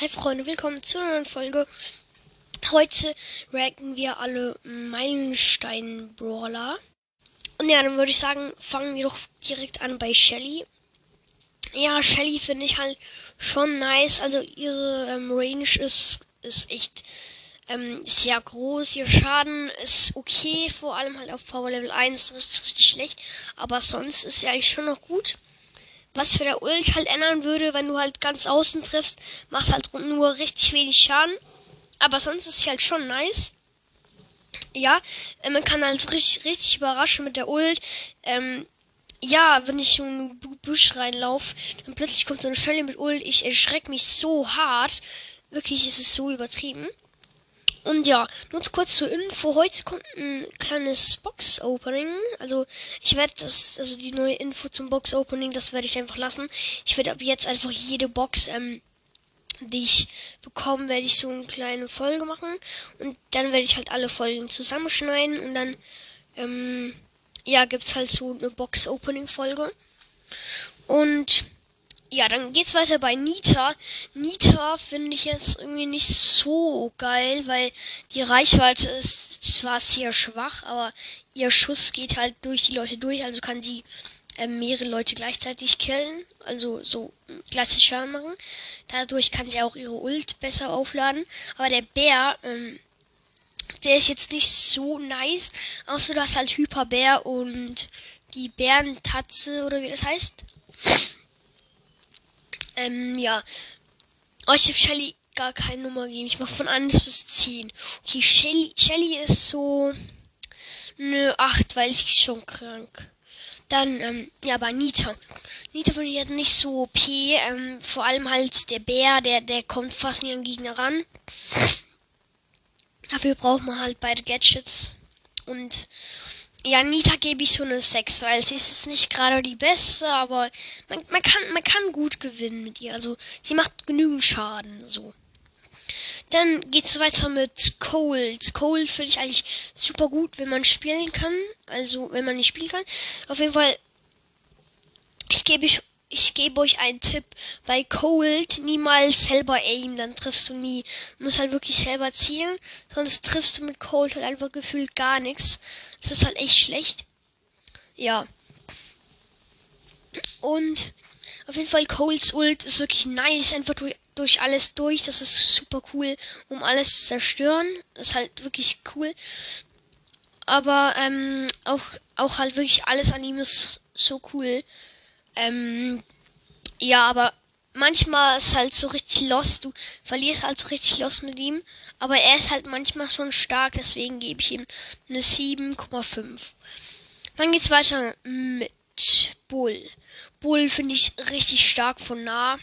Hi Freunde, willkommen zu einer neuen Folge. Heute ranken wir alle Meilenstein-Brawler. Und ja, dann würde ich sagen, fangen wir doch direkt an bei Shelly. Ja, Shelly finde ich halt schon nice. Also ihre ähm, Range ist, ist echt ähm, sehr groß. Ihr Schaden ist okay, vor allem halt auf Power Level 1 ist richtig schlecht. Aber sonst ist sie eigentlich schon noch gut was für der Ult halt ändern würde, wenn du halt ganz außen triffst, machst halt nur richtig wenig Schaden. Aber sonst ist es halt schon nice. Ja, äh, man kann halt richtig, richtig überraschen mit der Ult. Ähm, ja, wenn ich in einen Busch reinlaufe, dann plötzlich kommt so eine Schelle mit Ult. Ich erschrecke mich so hart. Wirklich, ist es so übertrieben. Und ja, nur kurz zur Info. Heute kommt ein kleines Box-Opening. Also, ich werde das, also die neue Info zum Box-Opening, das werde ich einfach lassen. Ich werde ab jetzt einfach jede Box, ähm, die ich bekomme, werde ich so eine kleine Folge machen. Und dann werde ich halt alle Folgen zusammenschneiden. Und dann, ähm, ja, gibt's halt so eine Box-Opening-Folge. Und ja, dann geht's weiter bei Nita. Nita finde ich jetzt irgendwie nicht so geil, weil die Reichweite ist zwar sehr schwach, aber ihr Schuss geht halt durch die Leute durch, also kann sie äh, mehrere Leute gleichzeitig killen, also so klassisch Schaden machen. Dadurch kann sie auch ihre Ult besser aufladen. Aber der Bär, ähm, der ist jetzt nicht so nice, außer du hast halt Hyperbär und die Bärentatze oder wie das heißt. Ähm, ja. Oh, ich habe Shelly gar keine Nummer gegeben. Ich mache von 1 bis 10. Okay, Shelly, Shelly ist so eine 8, weil sie ist schon krank. Dann, ähm, ja, aber Nita. Nita ich jetzt nicht so OP. Ähm, vor allem halt der Bär, der, der kommt fast nie an Gegner ran. Dafür braucht man halt beide Gadgets. Und ja, Nita gebe ich so eine 6, weil sie ist jetzt nicht gerade die beste, aber man, man, kann, man kann gut gewinnen mit ihr. Also sie macht genügend Schaden, so. Dann geht's weiter mit Cold. Cold finde ich eigentlich super gut, wenn man spielen kann. Also, wenn man nicht spielen kann. Auf jeden Fall, ich gebe ich ich gebe euch einen Tipp. Bei Cold niemals selber aim, dann triffst du nie. Du musst halt wirklich selber zielen, sonst triffst du mit Cold halt einfach gefühlt gar nichts. Das ist halt echt schlecht. Ja. Und auf jeden Fall Colds Ult ist wirklich nice, einfach durch, durch alles durch. Das ist super cool, um alles zu zerstören. Das ist halt wirklich cool. Aber ähm, auch, auch halt wirklich alles an ihm ist so cool. Ähm, ja, aber manchmal ist halt so richtig lost. Du verlierst halt so richtig lost mit ihm. Aber er ist halt manchmal schon stark, deswegen gebe ich ihm eine 7,5. Dann geht's weiter mit Bull. Bull finde ich richtig stark von nah.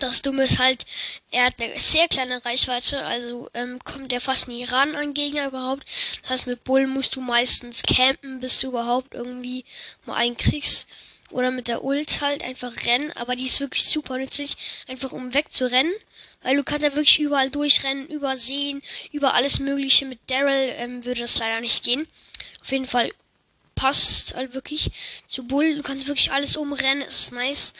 Das Dumme ist halt, er hat eine sehr kleine Reichweite, also ähm, kommt er fast nie ran an Gegner überhaupt. Das heißt, mit Bull musst du meistens campen, bis du überhaupt irgendwie mal einen kriegst oder mit der Ult halt einfach rennen, aber die ist wirklich super nützlich, einfach um wegzurennen, weil du kannst ja wirklich überall durchrennen, übersehen, über alles mögliche. Mit Daryl ähm, würde das leider nicht gehen. Auf jeden Fall passt halt wirklich zu Bull, du kannst wirklich alles umrennen, ist nice.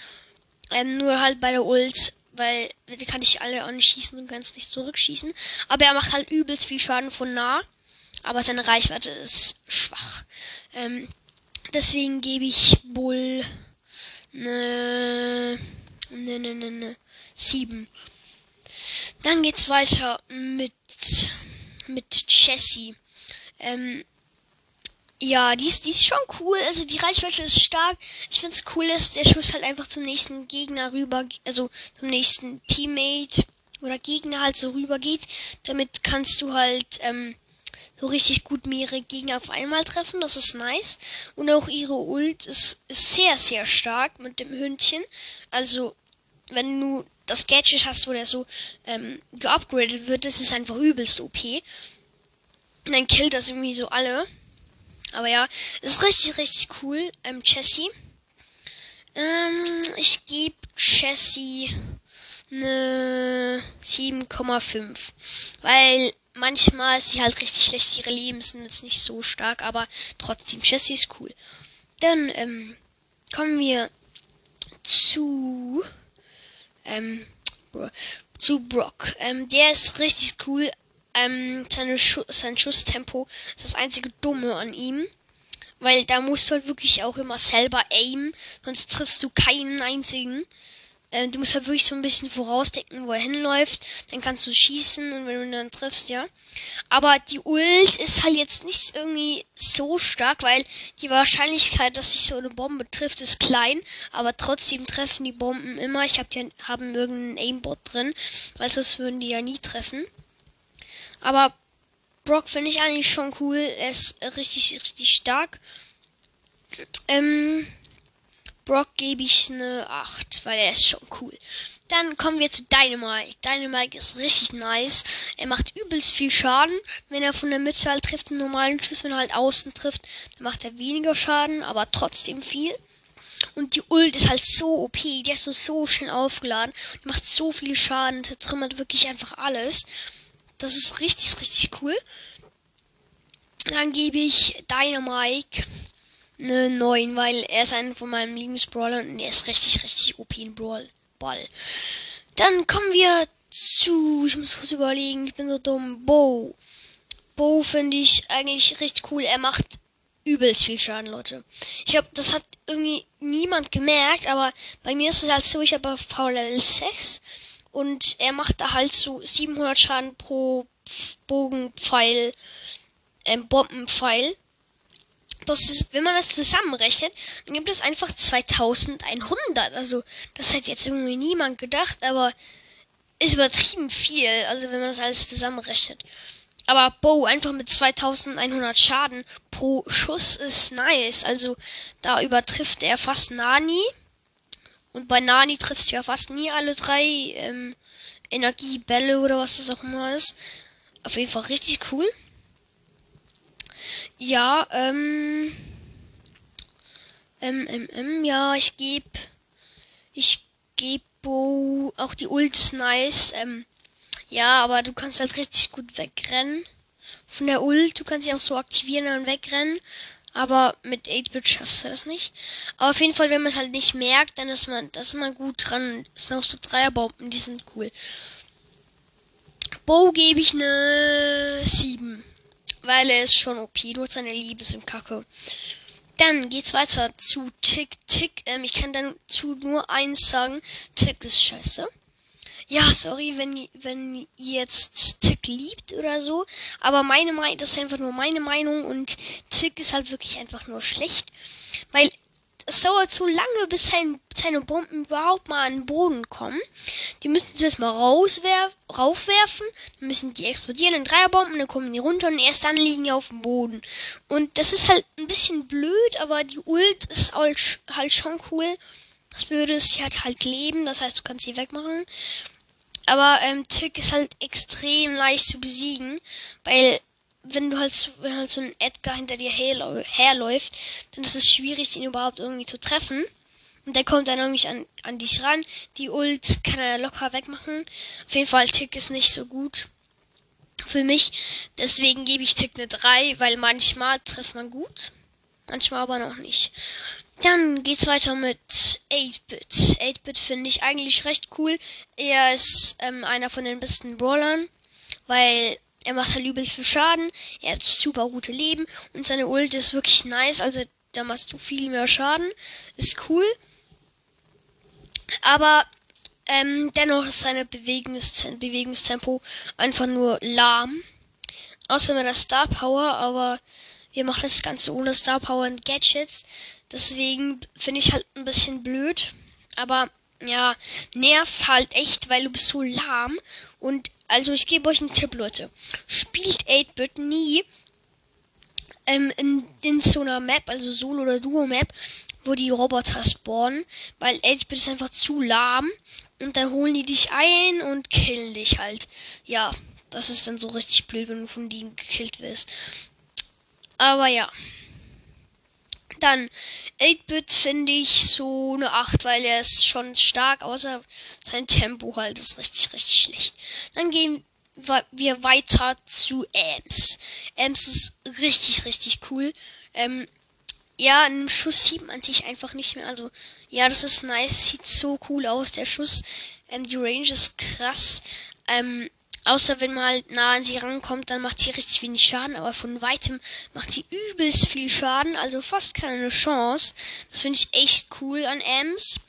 Ähm, nur halt bei der Ult, weil die kann ich alle anschießen und kannst nicht zurückschießen. Aber er macht halt übelst viel Schaden von nah. Aber seine Reichweite ist schwach. Ähm, Deswegen gebe ich wohl ne, ne, ne, ne, ne, sieben. Dann geht's weiter mit, mit Jessie. Ähm, ja, die ist, die ist schon cool. Also die Reichweite ist stark. Ich find's cool, dass der Schuss halt einfach zum nächsten Gegner rüber, also zum nächsten Teammate oder Gegner halt so rüber geht. Damit kannst du halt, ähm, so richtig gut mehrere Gegner auf einmal treffen. Das ist nice. Und auch ihre Ult ist, ist sehr, sehr stark mit dem Hündchen. Also, wenn du das Gadget hast, wo der so ähm, geupgradet wird, das ist einfach übelst OP. Und dann killt das irgendwie so alle. Aber ja, ist richtig, richtig cool. Ähm, Jessie. Ähm, ich gebe Jessie eine 7,5. Weil manchmal ist sie halt richtig schlecht. Ihre Leben sind jetzt nicht so stark, aber trotzdem, Jessie ist cool. Dann ähm, kommen wir zu ähm, zu Brock. Ähm, der ist richtig cool. Ähm, seine Schu sein Schusstempo ist das einzige Dumme an ihm. Weil da musst du halt wirklich auch immer selber aimen, sonst triffst du keinen einzigen. Ähm, du musst halt wirklich so ein bisschen vorausdenken, wo er hinläuft. Dann kannst du schießen und wenn du ihn dann triffst, ja. Aber die Ult ist halt jetzt nicht irgendwie so stark, weil die Wahrscheinlichkeit, dass sich so eine Bombe trifft, ist klein. Aber trotzdem treffen die Bomben immer. Ich hab die haben irgendeinen Aimbot drin, weil sonst würden die ja nie treffen. Aber Brock finde ich eigentlich schon cool. Er ist richtig, richtig stark. Ähm, Brock gebe ich eine 8, weil er ist schon cool. Dann kommen wir zu Dynamite. Dynamite ist richtig nice. Er macht übelst viel Schaden, wenn er von der Mitte halt trifft, einen normalen Schuss, wenn er halt außen trifft, dann macht er weniger Schaden, aber trotzdem viel. Und die Ult ist halt so OP, die ist so, so schnell aufgeladen, die macht so viel Schaden, zertrümmert wirklich einfach alles. Das ist richtig, richtig cool. Dann gebe ich Dynamite eine 9, weil er ist einer von meinen Lieblingsbrawlern und er ist richtig, richtig OP in Brawl. Ball. Dann kommen wir zu, ich muss kurz überlegen, ich bin so dumm, Bo. Bo finde ich eigentlich richtig cool. Er macht übelst viel Schaden, Leute. Ich glaube, das hat irgendwie niemand gemerkt, aber bei mir ist es halt so, ich habe Power Level 6 und er macht da halt so 700 Schaden pro Bogenpfeil, ähm, Bombenpfeil das ist, wenn man das zusammenrechnet, dann gibt es einfach 2100. Also, das hätte jetzt irgendwie niemand gedacht, aber ist übertrieben viel, also wenn man das alles zusammenrechnet. Aber Bo einfach mit 2100 Schaden pro Schuss ist nice. Also da übertrifft er fast Nani. Und bei Nani trifft ja fast nie alle drei ähm, Energiebälle oder was das auch immer ist. Auf jeden Fall richtig cool. Ja, ähm. Ähm, ähm, ähm, ja, ich geb. Ich geb Bo. Auch die Ult ist nice. Ähm, ja, aber du kannst halt richtig gut wegrennen. Von der Ult, du kannst sie auch so aktivieren und wegrennen. Aber mit 8-Bit schaffst du das nicht. Aber auf jeden Fall, wenn man es halt nicht merkt, dann ist man, das ist man gut dran. Es sind auch so Dreierbomben, die sind cool. Bo gebe ich eine 7 weil er ist schon OP, nur seine Liebe im Kacke. Dann geht's weiter zu Tick Tick. Ähm, ich kann dann zu nur eins sagen. Tick ist scheiße. Ja, sorry, wenn, wenn ihr jetzt Tick liebt oder so. Aber meine Meinung, das ist einfach nur meine Meinung und Tick ist halt wirklich einfach nur schlecht. Weil es dauert so lange, bis sein, seine Bomben überhaupt mal an den Boden kommen. Die müssen zuerst mal rauswerf, raufwerfen, dann müssen die explodieren in Dreierbomben, dann kommen die runter und erst dann liegen die auf dem Boden. Und das ist halt ein bisschen blöd, aber die Ult ist halt schon cool. Das Blöde ist, sie hat halt Leben, das heißt, du kannst sie wegmachen. Aber ähm, Tick ist halt extrem leicht zu besiegen, weil wenn du halt, wenn halt so ein Edgar hinter dir herläuft, dann ist es schwierig, ihn überhaupt irgendwie zu treffen. Und der kommt dann irgendwie an, an dich ran. Die Ult kann er locker wegmachen. Auf jeden Fall, Tick ist nicht so gut für mich. Deswegen gebe ich Tick eine 3, weil manchmal trifft man gut. Manchmal aber noch nicht. Dann geht's weiter mit 8-Bit. 8-Bit finde ich eigentlich recht cool. Er ist ähm, einer von den besten Brawlern, weil er macht halt übel viel Schaden. Er hat super gute Leben. Und seine Ult ist wirklich nice. Also da machst du viel mehr Schaden. Ist cool. Aber ähm, dennoch ist seine Bewegungstem Bewegungstempo einfach nur lahm. Außer mit der Star Power, aber wir machen das Ganze ohne Star Power und Gadgets. Deswegen finde ich halt ein bisschen blöd. Aber ja, nervt halt echt, weil du bist so lahm und also ich gebe euch einen Tipp, Leute. Spielt 8-Bit nie ähm, in, in so einer Map, also Solo- oder Duo-Map, wo die Roboter spawnen, weil 8-Bit ist einfach zu lahm und dann holen die dich ein und killen dich halt. Ja, das ist dann so richtig blöd, wenn du von denen gekillt wirst. Aber ja. Dann 8-Bit finde ich so eine 8, weil er ist schon stark, außer sein Tempo halt ist richtig, richtig schlecht. Dann gehen wir weiter zu Ems. Ems ist richtig, richtig cool. Ähm, ja, einen Schuss sieht man sich einfach nicht mehr. Also, ja, das ist nice, sieht so cool aus, der Schuss. Ähm, die Range ist krass. Ähm, außer wenn man halt nah an sie rankommt, dann macht sie richtig wenig Schaden, aber von weitem macht sie übelst viel Schaden, also fast keine Chance. Das finde ich echt cool an Ems.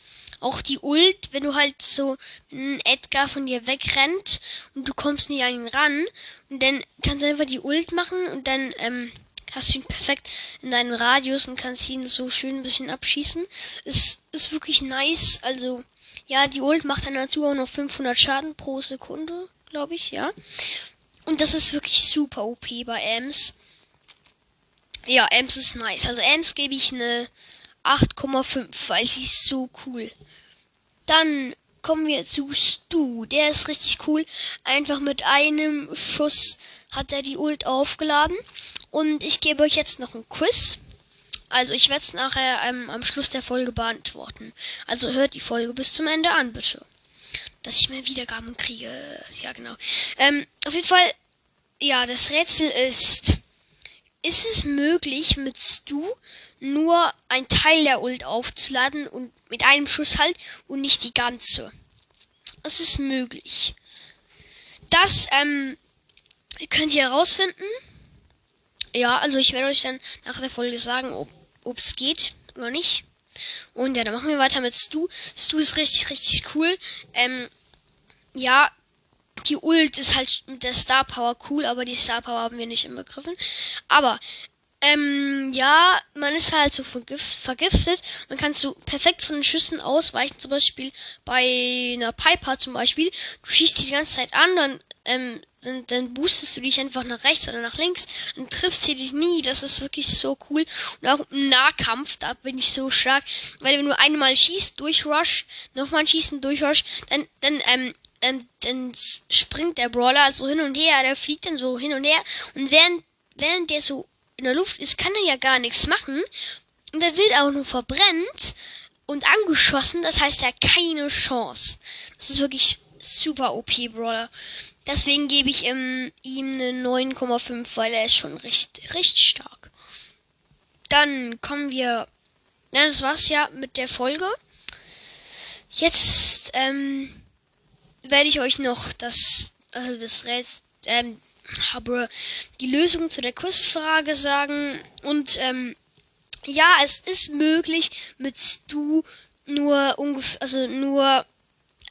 Auch die Ult, wenn du halt so ein Edgar von dir wegrennt und du kommst nicht an ihn ran und dann kannst du einfach die Ult machen und dann ähm, hast du ihn perfekt in deinem Radius und kannst ihn so schön ein bisschen abschießen. Es ist wirklich nice. Also, ja, die Ult macht dann dazu auch noch 500 Schaden pro Sekunde, glaube ich, ja. Und das ist wirklich super OP bei Ems. Ja, Ems ist nice. Also Ems gebe ich eine 8,5, weil sie ist so cool. Dann kommen wir zu Stu. Der ist richtig cool. Einfach mit einem Schuss hat er die Ult aufgeladen. Und ich gebe euch jetzt noch ein Quiz. Also ich werde es nachher ähm, am Schluss der Folge beantworten. Also hört die Folge bis zum Ende an, bitte. Dass ich mehr Wiedergaben kriege. Ja, genau. Ähm, auf jeden Fall, ja, das Rätsel ist, ist es möglich, mit Stu nur ein Teil der Ult aufzuladen und mit einem Schuss halt und nicht die ganze? Es ist möglich. Das, ähm, könnt ihr herausfinden. Ja, also ich werde euch dann nach der Folge sagen, ob es geht oder nicht. Und ja, dann machen wir weiter mit Stu. Stu ist richtig, richtig cool. Ähm, ja, die Ult ist halt mit der Star Power cool, aber die Star Power haben wir nicht inbegriffen. Aber, ähm, ja, man ist halt so vergift, vergiftet. Man kann so perfekt von den Schüssen ausweichen. Zum Beispiel bei einer Piper zum Beispiel. Du schießt die die ganze Zeit an, dann ähm, dann, dann boostest du dich einfach nach rechts oder nach links und triffst sie dich nie. Das ist wirklich so cool. Und auch im Nahkampf, da bin ich so stark. Weil wenn du einmal schießt, durchrush, nochmal schießen, durchrush, dann, dann, ähm, ähm, dann springt der Brawler so hin und her, der fliegt dann so hin und her. Und während, während der so in der Luft ist, kann er ja gar nichts machen. Und der wird auch nur verbrennt und angeschossen. Das heißt, er hat keine Chance. Das ist wirklich super OP Brawler. Deswegen gebe ich ähm, ihm eine 9,5, weil er ist schon recht, recht stark. Dann kommen wir. Ja, das war's ja mit der Folge. Jetzt ähm, werde ich euch noch das, also das Rätsel, ähm, habe die Lösung zu der Quizfrage sagen. Und ähm, ja, es ist möglich, mit Stu nur ungefähr, also nur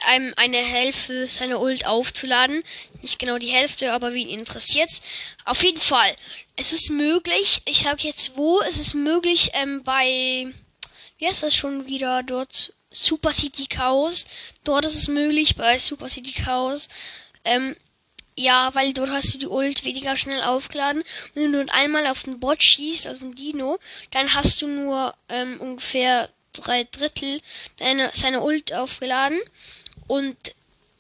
einem eine Hälfte seiner Ult aufzuladen. Nicht genau die Hälfte, aber wen interessiert's? Auf jeden Fall. Es ist möglich, ich sag jetzt wo, es ist möglich, ähm, bei, wie heißt das schon wieder dort? Super City Chaos. Dort ist es möglich, bei Super City Chaos. Ähm, ja, weil dort hast du die Ult weniger schnell aufgeladen. Wenn du einmal auf den Bot schießt, auf den Dino, dann hast du nur ähm, ungefähr drei Drittel deine, seine Ult aufgeladen. Und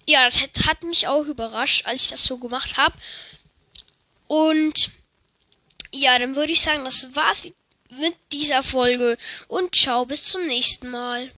ja, das hat, hat mich auch überrascht, als ich das so gemacht habe. Und ja, dann würde ich sagen, das war's mit dieser Folge. Und ciao, bis zum nächsten Mal.